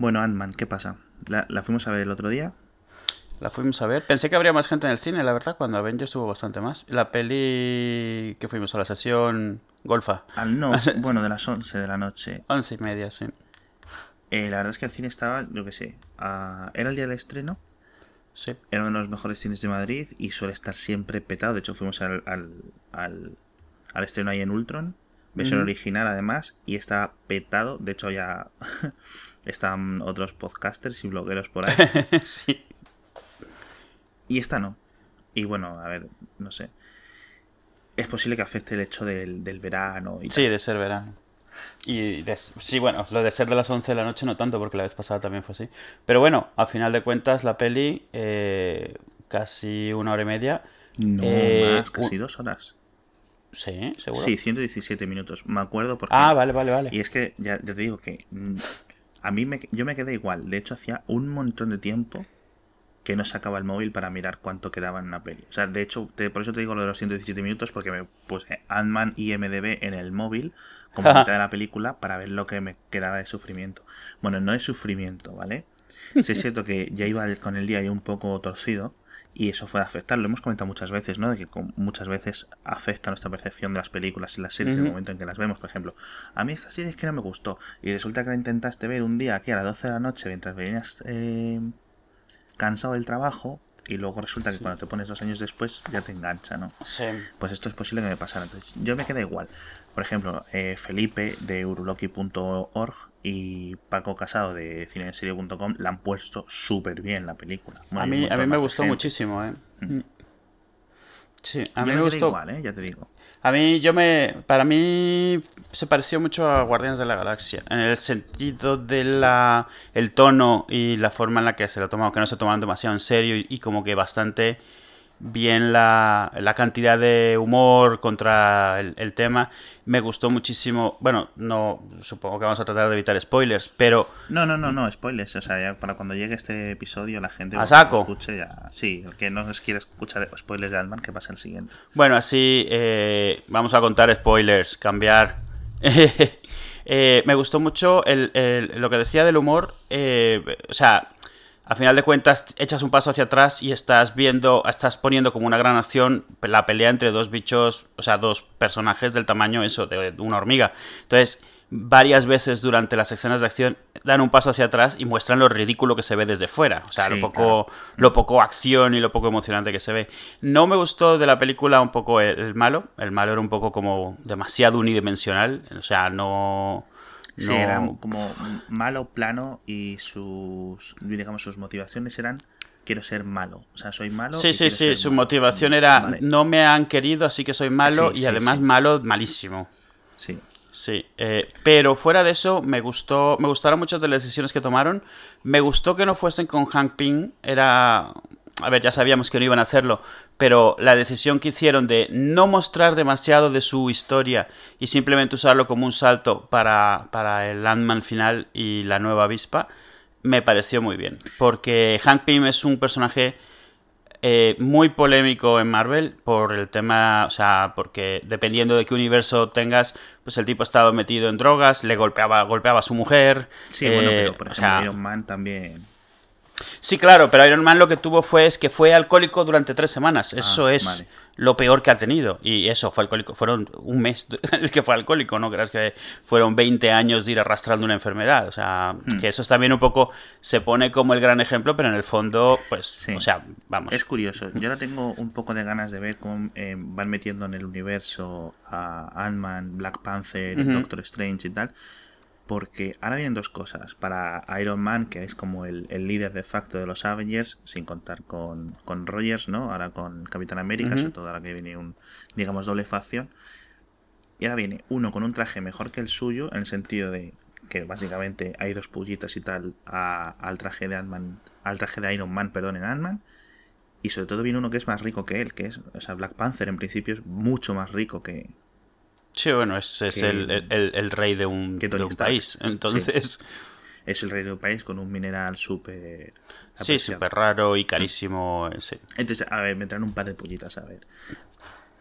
Bueno, Ant-Man, ¿qué pasa? ¿La, ¿La fuimos a ver el otro día? La fuimos a ver. Pensé que habría más gente en el cine, la verdad, cuando Avengers hubo bastante más. La peli que fuimos a la sesión Golfa. Ah, no, bueno, de las 11 de la noche. Once y media, sí. Eh, la verdad es que el cine estaba, yo qué sé, a- era el día del estreno, Sí. era uno de los mejores cines de Madrid y suele estar siempre petado. De hecho, fuimos al, al, al, al estreno ahí en Ultron, versión Ujú. original además, y está petado. De hecho, ya están otros podcasters y blogueros por ahí. sí. Y esta no. Y bueno, a ver, no sé. Es posible que afecte el hecho del, del verano y Sí, tal. de ser verano. Y de- sí, bueno, lo de ser de las 11 de la noche no tanto, porque la vez pasada también fue así. Pero bueno, a final de cuentas, la peli, eh, casi una hora y media. No, Eh, más, casi un- dos horas. Sí, seguro. Sí, 117 minutos. Me acuerdo porque. Ah, vale, vale, vale. Y es que ya, ya te digo que mm, a mí me, yo me quedé igual. De hecho, hacía un montón de tiempo que no sacaba el móvil para mirar cuánto quedaba en una peli. O sea, de hecho, te- por eso te digo lo de los 117 minutos, porque me puse Ant-Man y MDB en el móvil como mitad de la película para ver lo que me quedaba de sufrimiento. Bueno, no es sufrimiento, ¿vale? Sí es cierto que ya iba con el día ahí un poco torcido y eso fue a afectar. Lo hemos comentado muchas veces, ¿no? De que muchas veces afecta nuestra percepción de las películas y las series en el momento en que las vemos. Por ejemplo, a mí esta serie es que no me gustó y resulta que la intentaste ver un día aquí a las 12 de la noche mientras venías eh, cansado del trabajo y luego resulta que cuando te pones dos años después ya te engancha, ¿no? Sí. Pues esto es posible que me pasara. Entonces, yo me quedé igual. Por ejemplo, eh, Felipe de uruloki.org y Paco Casado de cineserie.com la han puesto súper bien la película. Bueno, A mí, a mí me gustó gente. muchísimo, ¿eh? Mm. Sí, a Yo mí me me gustó. igual, ¿eh? Ya te digo. A mí, yo me. Para mí, se pareció mucho a Guardianes de la Galaxia. En el sentido de la. El tono y la forma en la que se lo tomaban, que no se tomaban demasiado en serio y, y como que bastante bien la, la cantidad de humor contra el, el tema. Me gustó muchísimo. Bueno, no. Supongo que vamos a tratar de evitar spoilers, pero. No, no, no, no, spoilers. O sea, ya para cuando llegue este episodio la gente ¿A saco? lo escuche ya. Sí, el que no quiera escuchar spoilers de Ant-Man, que pasa el siguiente. Bueno, así eh, vamos a contar spoilers, cambiar. Eh, me gustó mucho el- el- lo que decía del humor. eh, o sea, a final de cuentas, echas un paso hacia atrás y estás viendo, estás poniendo como una gran acción la pelea entre dos bichos, o sea, dos personajes del tamaño, eso, de una hormiga. Entonces, varias veces durante las escenas de acción dan un paso hacia atrás y muestran lo ridículo que se ve desde fuera. O sea, Sí, lo poco claro. lo poco acción y lo poco emocionante que se ve. No me gustó de la película un poco el, el malo. El malo era un poco como demasiado unidimensional. O sea, no. Sí, no- era como malo, plano y sus, digamos, sus motivaciones eran quiero ser malo. O sea, soy malo. Sí, y sí, sí. ser Su malo. motivación era Vale. no me han querido, así que soy malo Sí, y sí, además sí. malo, malísimo. Sí. Sí, eh, pero fuera de eso me gustó, me gustaron muchas de las decisiones que tomaron. Me gustó que no fuesen con Hank Pym, era, a ver, ya sabíamos que no iban a hacerlo, pero la decisión que hicieron de no mostrar demasiado de su historia y simplemente usarlo como un salto para, para el Landman final y la nueva avispa, me pareció muy bien, porque Hank Pym es un personaje eh, muy polémico en Marvel por el tema, o sea, porque dependiendo de qué universo tengas, pues el tipo estaba metido en drogas, le golpeaba, golpeaba a su mujer. Sí, bueno, eh, pero por o ejemplo, sea, Iron Man también. Sí, claro, pero Iron Man lo que tuvo fue es que fue alcohólico durante tres semanas. Eso Ah, es vale. lo peor que ha tenido. Y eso fue alcohólico. Fueron un mes el que fue alcohólico, no creas que fueron 20 años de ir arrastrando una enfermedad. O sea, Hmm. que eso es también un poco, se pone como el gran ejemplo, pero en el fondo, pues, Sí. o sea, vamos. Es curioso. Yo ahora tengo un poco de ganas de ver cómo eh, van metiendo en el universo a Ant-Man, Black Panther. Doctor Strange y tal. Porque ahora vienen dos cosas. Para Iron Man, que es como el, el líder de facto de los Avengers, sin contar con, con Rogers, ¿no? Ahora con Capitán América, sobre todo ahora que viene un, digamos, doble facción. Y ahora viene uno con un traje mejor que el suyo, en el sentido de que básicamente hay dos pullitas y tal a- al traje de Ant-Man, al traje de Iron Man, perdón, en Ant-Man. Y sobre todo viene uno que es más rico que él, que es, o sea, Black Panther en principio es mucho más rico que, Sí, bueno, es, es que- el, el- el rey de un, que de un país. Entonces, es el rey de un país con un mineral súper sí, súper raro y carísimo. sí. Entonces, a ver, me traen un par de pullitas, a ver.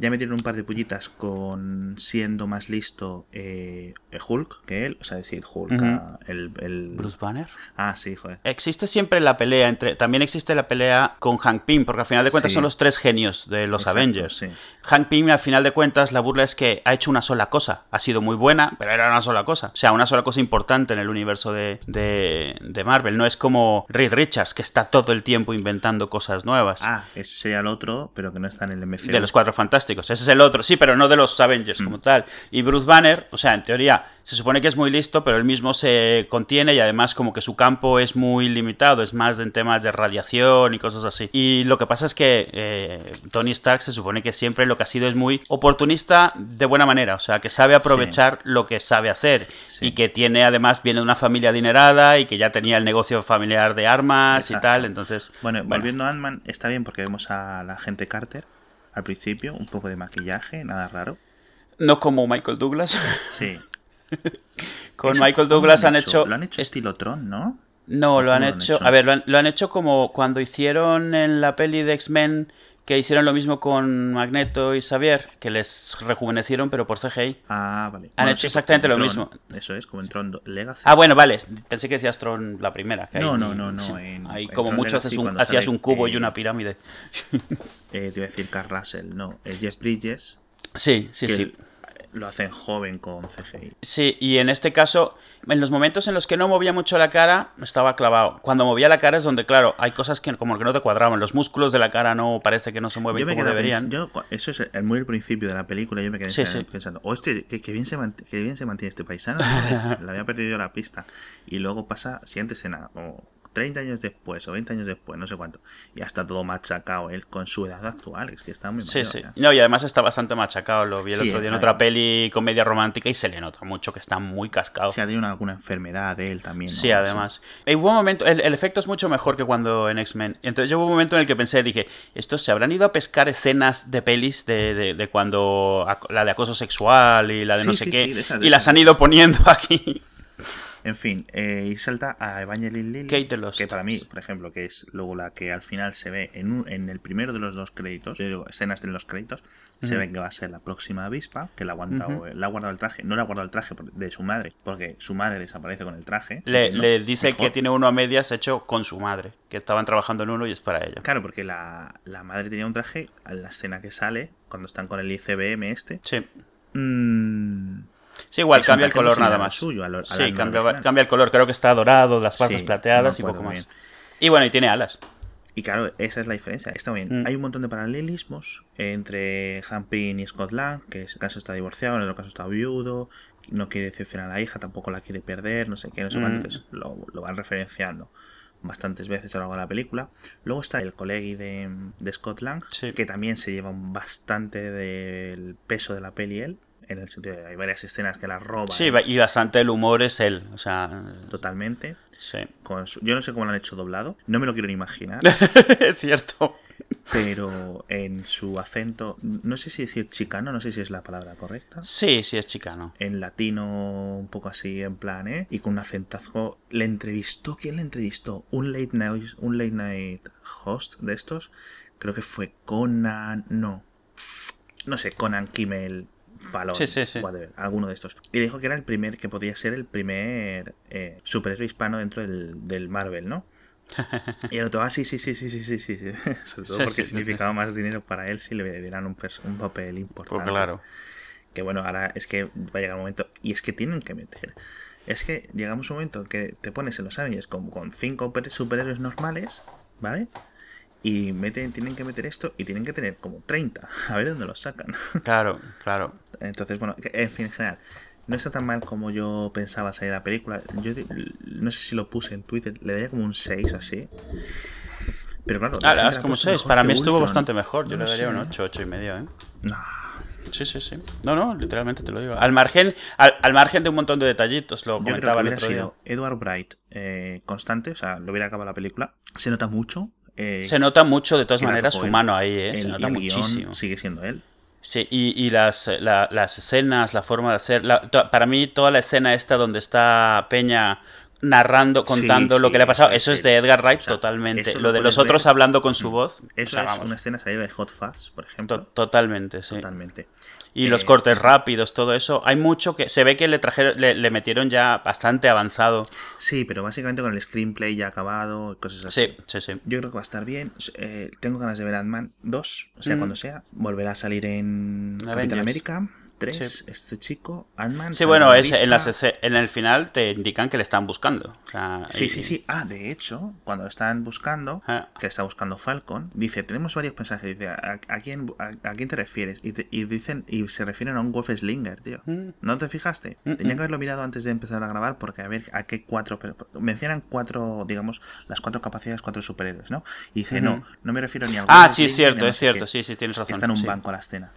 Ya metieron un par de pullitas con siendo más listo eh, Hulk que él. O sea, decir, Hulk, ah, el, el- Bruce Banner. Ah, sí, joder. Existe siempre la pelea entre. También existe la pelea con Hank Pym, porque al final de cuentas Sí. son los tres genios de los Exacto, Avengers. sí. Hank Pym, al final de cuentas, la burla es que ha hecho una sola cosa. Ha sido muy buena, pero era una sola cosa. O sea, una sola cosa importante en el universo de, de, de Marvel. No es como Reed Richards, que está todo el tiempo inventando cosas nuevas. Ah, ese sería el otro, pero que no está en el MCU. De los cuatro fantásticos. Ese es el otro. Sí, pero no de los Avengers Mm. como tal. Y Bruce Banner, o sea, en teoría, se supone que es muy listo, pero él mismo se contiene y además como que su campo es muy limitado. Es más en temas de radiación y cosas así. Y lo que pasa es que eh, Tony Stark se supone que siempre lo que ha sido es muy oportunista de buena manera. O sea, que sabe aprovechar lo que sabe hacer. Sí. Y que tiene, además, viene de una familia adinerada y que ya tenía el negocio familiar de armas y tal. Entonces, Bueno, volviendo a Ant-Man, está bien porque vemos a la gente Carter al principio, un poco de maquillaje, nada raro. no como Michael Douglas. Sí. Con Eso, Michael ¿cómo Douglas lo han hecho. Lo han hecho es- estilo Tron, ¿no? No, ¿O lo han lo han hecho. hecho? A ver, lo han, lo han hecho como cuando hicieron en la peli de X-Men, que hicieron lo mismo con Magneto y Xavier, que les rejuvenecieron, pero por CGI. Ah, vale. Han hecho exactamente como lo Tron, mismo. Eso es, como en Tron Legacy. Ah, bueno, vale. Pensé que decías Tron la primera. que No, no, no, no, en- ahí en como Tron mucho Legacy, haces un- cuando hacías sale, un cubo y una pirámide. Eh, te iba a decir Carl Russell, no. El Jeff Bridges, Sí, sí, que sí. Lo hacen joven con CGI. Sí, y en este caso, en los momentos en los que no movía mucho la cara, estaba clavado. Cuando movía la cara es donde, claro, hay cosas que como que no te cuadraban. Los músculos de la cara no parece que no se mueven Yo me como deberían. yo, eso es el- muy al principio de la película. Yo me quedé Sí, pensando, sí. oh, este, que, que bien se mant- que bien se mantiene este paisano. Le había perdido la pista. Y luego pasa siguiente escena, o 30 años después, o 20 años después, no sé cuánto. Y hasta todo machacado él con su edad actual. Es que está muy Sí, mayor sí. ya. No, y además está bastante machacado. Lo vi el Sí, otro día en otra peli comedia romántica y se le nota mucho que está muy cascado. Si ha tenido alguna enfermedad de él también. ¿no? Sí, además. Y hubo un momento, el, el efecto es mucho mejor que cuando en X-Men. Entonces yo hubo un momento en el que pensé, dije, estos se habrán ido a pescar escenas de pelis de, de- de cuando la de acoso sexual y la de no Sí, sé sí, qué, sí, de esas, de y las han ido poniendo aquí. En fin, eh, y salta a Evangeline Lilly, Kate Lost. que para mí, por ejemplo, que es luego la que al final se ve en, un- en el primero de los dos créditos, yo digo, escenas de los créditos, se ve que va a ser la próxima avispa, que la eh, le ha guardado el traje, no le ha guardado el traje de su madre, porque su madre desaparece con el traje. Le, dice mejor. que tiene uno a medias hecho con su madre, que estaban trabajando en uno y es para ella. Claro, porque la, la madre tenía un traje, a la escena que sale, cuando están con el ICBM este, Sí. mm, Sí, igual cambia el color nada más. suyo, al- al sí, cambia, cambia el color. Creo que está dorado, las partes Sí, plateadas y poco más. bien. Y bueno, y tiene alas. Y claro, esa es la diferencia. Está bien. Mm. Hay un montón de paralelismos entre Hampin y Scott Lang, que en ese caso está divorciado, en el otro caso está viudo, no quiere decepcionar a la hija, tampoco la quiere perder, no sé qué, no sé Mm. cuánto. Entonces lo, lo van referenciando bastantes veces a lo largo de la película. Luego está el colegui de, de Scott Lang, Sí. que también se lleva bastante del peso de la peli él, en el sentido de que hay varias escenas que la roban Sí, y bastante el humor es él. O sea, totalmente. sí. Con su- yo no sé cómo lo han hecho doblado, no me lo quiero ni imaginar. es cierto. pero en su acento, no sé si decir chicano, no sé si es la palabra correcta. Sí, sí, es chicano. En latino, un poco así, en plan, ¿eh? Y con un acentazo. Le entrevistó, ¿quién le entrevistó? Un late night, un late night host de estos. Creo que fue Conan. No. No sé, Conan Kimmel. Fallon, Sí, sí, sí. whatever, alguno de estos. Y dijo que era el primer, que podía ser el primer eh, superhéroe hispano dentro del, del Marvel, ¿no? Y el otro, ah, sí, sí, sí, sí, sí, sí, sí. sí. Sobre todo porque significaba más dinero para él si le dieran un, papel importante. Pues claro. Que bueno, ahora es que va a llegar un momento. Y es que tienen que meter. Es que llegamos a un momento que te pones en los Avengers con, con cinco per- superhéroes normales, ¿vale? Y meten, tienen que meter esto y tienen que tener como 30. A ver dónde los sacan. Claro, claro. Entonces, bueno, en fin, en general, no está tan mal como yo pensaba salir la película. Yo no sé si lo puse en Twitter, le daría como un 6 así. Pero claro, la Ah, es como puesto 6. mejor Para mí estuvo Ultron. bastante mejor. Yo No le lo daría un sé. 8, 8 y medio, ¿eh? No. Sí, sí, sí. No, no, literalmente te lo digo. Al margen, al, al margen de un montón de detallitos, lo Yo creo que comentaba el hubiera otro día. sido Edward Bright eh, constante, o sea, lo hubiera acabado la película. Se nota mucho. Eh, Se nota mucho, de todas maneras, su él. mano ahí, ¿eh? el- Se y nota el muchísimo. sigue siendo él. Sí, y, y las, la- las escenas, la forma de hacer. la- to- para mí, toda la escena esta donde está Peña narrando, contando Sí, lo sí, que le ha pasado. eso es de Edgar Wright o sea, totalmente. Lo lo de los otros hablando con su voz. Eso o sea, es vamos, una escena salida de Hot Fuzz, por ejemplo. to- totalmente, sí. Totalmente. Y los Eh, cortes rápidos, todo eso. Hay mucho que se ve que le trajeron, le, le metieron ya bastante avanzado. Sí, pero básicamente con el screenplay ya acabado, cosas así. Sí, sí, sí. Yo creo que va a estar bien. Eh, tengo ganas de ver Ant-Man 2, o sea, Mm. cuando sea. Volverá a salir en Avengers. Capitán América 3, Sí. este chico, Ant-Man. Sí, bueno, es, en, en el final te indican que le están buscando. O sea, Sí, y- sí, sí. Ah, de hecho, cuando están buscando, Ah. que está buscando Falcon, dice, tenemos varios mensajes. Dice, ¿a, a quién, a, a quién te refieres? Y, te- y dicen, y se refieren a un Wolf Slinger, tío. Mm. ¿No te fijaste? Mm, Tenía que haberlo mirado antes de empezar a grabar porque a ver a qué cuatro... pero- mencionan cuatro, digamos, las cuatro capacidades, cuatro superhéroes, ¿no? Y dice, no, no me refiero ni al Ah, sí, es cierto, a es cierto. qué". Sí, sí, tienes razón. Está en un sí. banco la escena.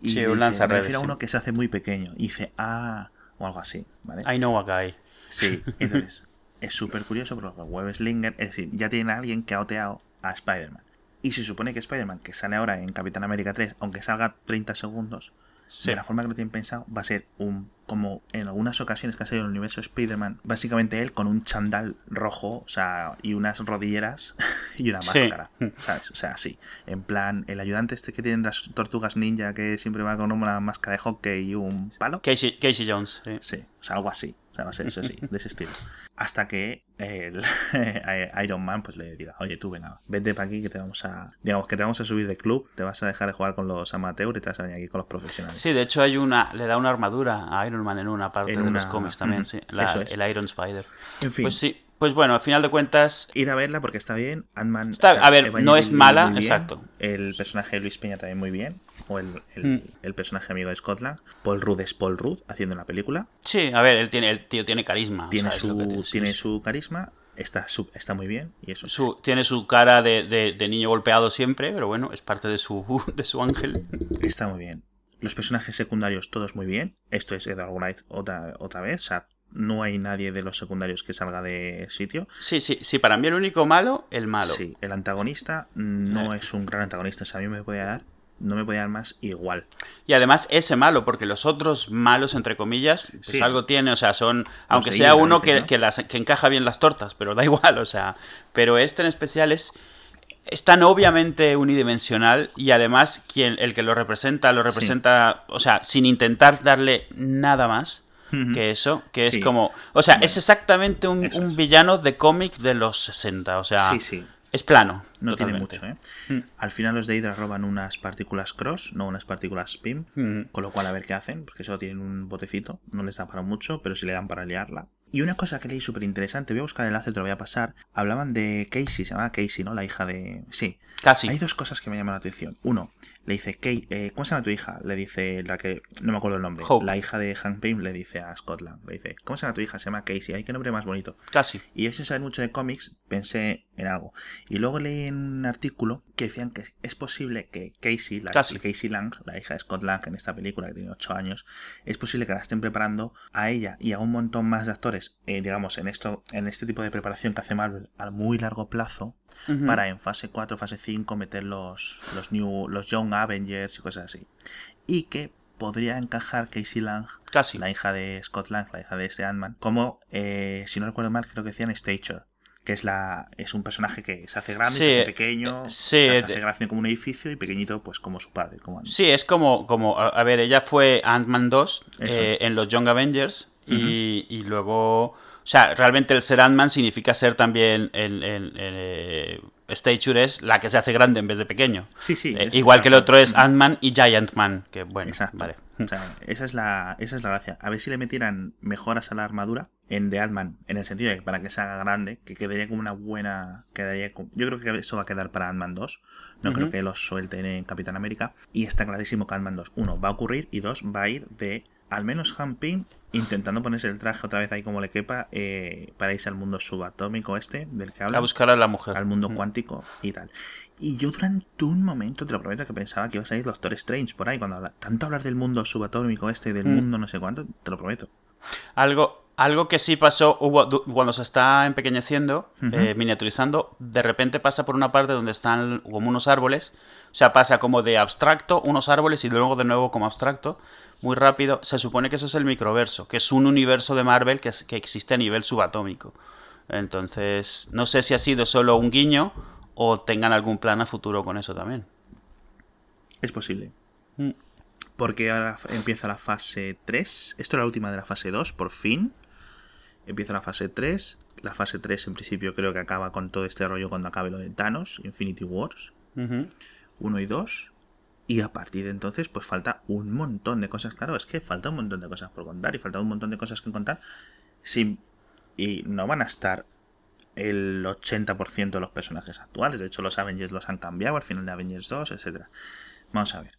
Y Sí, dice, un lanzarredes, me refiero a uno que se hace muy pequeño. Y dice, ah, o algo así, ¿vale? I know a guy. Sí, entonces es súper curioso porque Web Slinger, es decir, ya tienen a alguien que ha oteado a Spider-Man. Y se supone que Spider-Man, que sale ahora en Capitán América 3, aunque salga 30 segundos, Sí. de la forma que lo tienen pensado, va a ser un como en algunas ocasiones que ha salido en el universo Spider-Man, básicamente él con un chandal rojo, o sea, y unas rodilleras y una Sí. máscara, ¿sabes? O sea, sí, en plan, el ayudante este que tienen las tortugas ninja que siempre va con una máscara de hockey y un palo. Casey, Casey Jones. sí. Sí, o sea, algo así. O sea, va a ser eso sí, de ese estilo. Hasta que el Iron Man pues le diga, oye, tú venga, vete para aquí que te vamos a. Digamos que te vamos a subir de club, te vas a dejar de jugar con los amateurs y te vas a venir aquí con los profesionales. Sí, de hecho hay una, le da una armadura a Iron Man en una parte En de una- los cómics también, sí. La- eso es. El Iron Spider. En fin, Pues sí, pues bueno, al final de cuentas, ir a verla porque está bien. Ant-Man. Está- a ver, Evangeline no es mala, exacto. El personaje de Luis Peña también muy bien. O el, el, Mm. el personaje amigo de Scotland. Paul Rudd es Paul Rudd haciendo la película. sí, a ver, él tiene, el tío tiene carisma. o Tiene, sea, su, te- tiene sí. su carisma. Está, su- está muy bien. Y eso. Su- tiene su cara de, de- de niño golpeado siempre, pero bueno, es parte de su, de su ángel. Está muy bien. Los personajes secundarios todos muy bien. Esto es Edgar Wright otra, otra vez. O sea, no hay nadie de los secundarios que salga de sitio. Sí, sí, sí, para mí el único malo, el malo. Sí, el antagonista no Eh. es un gran antagonista. O sea, a mí me puede dar, no me puede dar más igual. Y además ese malo, porque los otros malos, entre comillas, pues Sí. algo tiene, o sea, son, aunque sea uno que, ¿no? que, las, que encaja bien las tortas, pero da igual, o sea, pero este en especial es, es tan obviamente unidimensional y además quien, el que lo representa, lo representa, o sea, sin intentar darle nada más que eso, que es Sí. como, o sea, es exactamente un, un villano de cómic de los 60, o sea, sí, sí. Es plano. No totalmente. tiene mucho, ¿eh? Mm. Al final los de Hydra roban unas partículas cross, no unas partículas spin. Mm. Con lo cual a ver qué hacen, porque solo tienen un botecito. No les da para mucho, pero sí le dan para liarla. Y una cosa que leí súper interesante, voy a buscar el enlace, te lo voy a pasar. Hablaban de Casey, se llama Casey, ¿no? La hija de... Sí. Casi. Hay dos cosas que me llaman la atención. Uno, le dice, Kate, eh, ¿cómo se llama tu hija? Le dice la que... No me acuerdo el nombre. Hope. La hija de Hank Pym le dice a Scotland. Le dice, ¿cómo se llama tu hija? Se llama Casey. Ay, qué nombre más bonito. Casi. Y yo sin saber mucho de cómics, pensé en algo. Y luego leí en un artículo que decían que es posible que Casey, la Casi. Casey Lang, la hija de Scott Lang en esta película que tiene 8 años, es posible que la estén preparando a ella y a un montón más de actores, eh, digamos, en esto, en este tipo de preparación que hace Marvel a muy largo plazo, Para en fase 4, fase 5 meter los, los new, los Young Avengers y cosas así. Y que podría encajar Casey Lang Casi. la hija de Scott Lang, la hija de este Ant-Man, como, eh, si no recuerdo mal, creo que decían Stature, que es la es un personaje que se hace grande, Sí, se hace eh, pequeño, sí, o sea, se hace grande como un edificio y pequeñito pues como su padre. Como Sí, es como, como a, ver, ella fue Ant-Man 2 Eso eh, en los Young Avengers y, y luego, o sea, realmente el ser Ant-Man significa ser también, en, en- en, eh, Stature es la que se hace grande en vez de pequeño. Sí, sí. Eh, igual que el otro es. Ant-Man y Giant Man, que bueno, Exacto. vale. O sea, esa es, la, esa es la gracia. A ver si le metieran mejoras a la armadura en The Ant-Man, en el sentido de que para que se haga grande, que quedaría como una buena. Quedaría como- yo creo que eso va a quedar para Ant-Man 2. No creo que los suelten en Capitán América. Y está clarísimo que Ant-Man 2, uno, va a ocurrir y dos, va a ir de al menos Han Pym intentando ponerse el traje otra vez ahí como le quepa eh, para irse al mundo subatómico este del que habla A buscar a la mujer. al mundo cuántico y tal. Y yo durante un momento, te lo prometo, que pensaba que iba a salir Doctor Strange por ahí, cuando habla, tanto hablar del mundo subatómico este, del Mm. mundo no sé cuánto, te lo prometo. Algo, Algo que sí pasó hubo, cuando se está empequeñeciendo, eh, miniaturizando, de repente pasa por una parte donde están como unos árboles. O sea, pasa como de abstracto, unos árboles y luego de nuevo como abstracto. Muy rápido. Se supone que eso es el microverso, que es un universo de Marvel que, que existe a nivel subatómico. Entonces, no sé si ha sido solo un guiño o tengan algún plan a futuro con eso también. Es posible. Mm. Porque ahora empieza la fase 3. Esto es la última de la fase 2, por fin. Empieza la fase 3. La fase 3 en principio creo que acaba con todo este rollo cuando acabe lo de Thanos, Infinity Wars. 1 y 2. Y a partir de entonces, pues falta un montón de cosas. Claro, es que falta un montón de cosas por contar y falta un montón de cosas que contar. Sin... Y no van a estar el 80% de los personajes actuales. De hecho, los Avengers los han cambiado al final de Avengers 2, etc. Vamos a ver.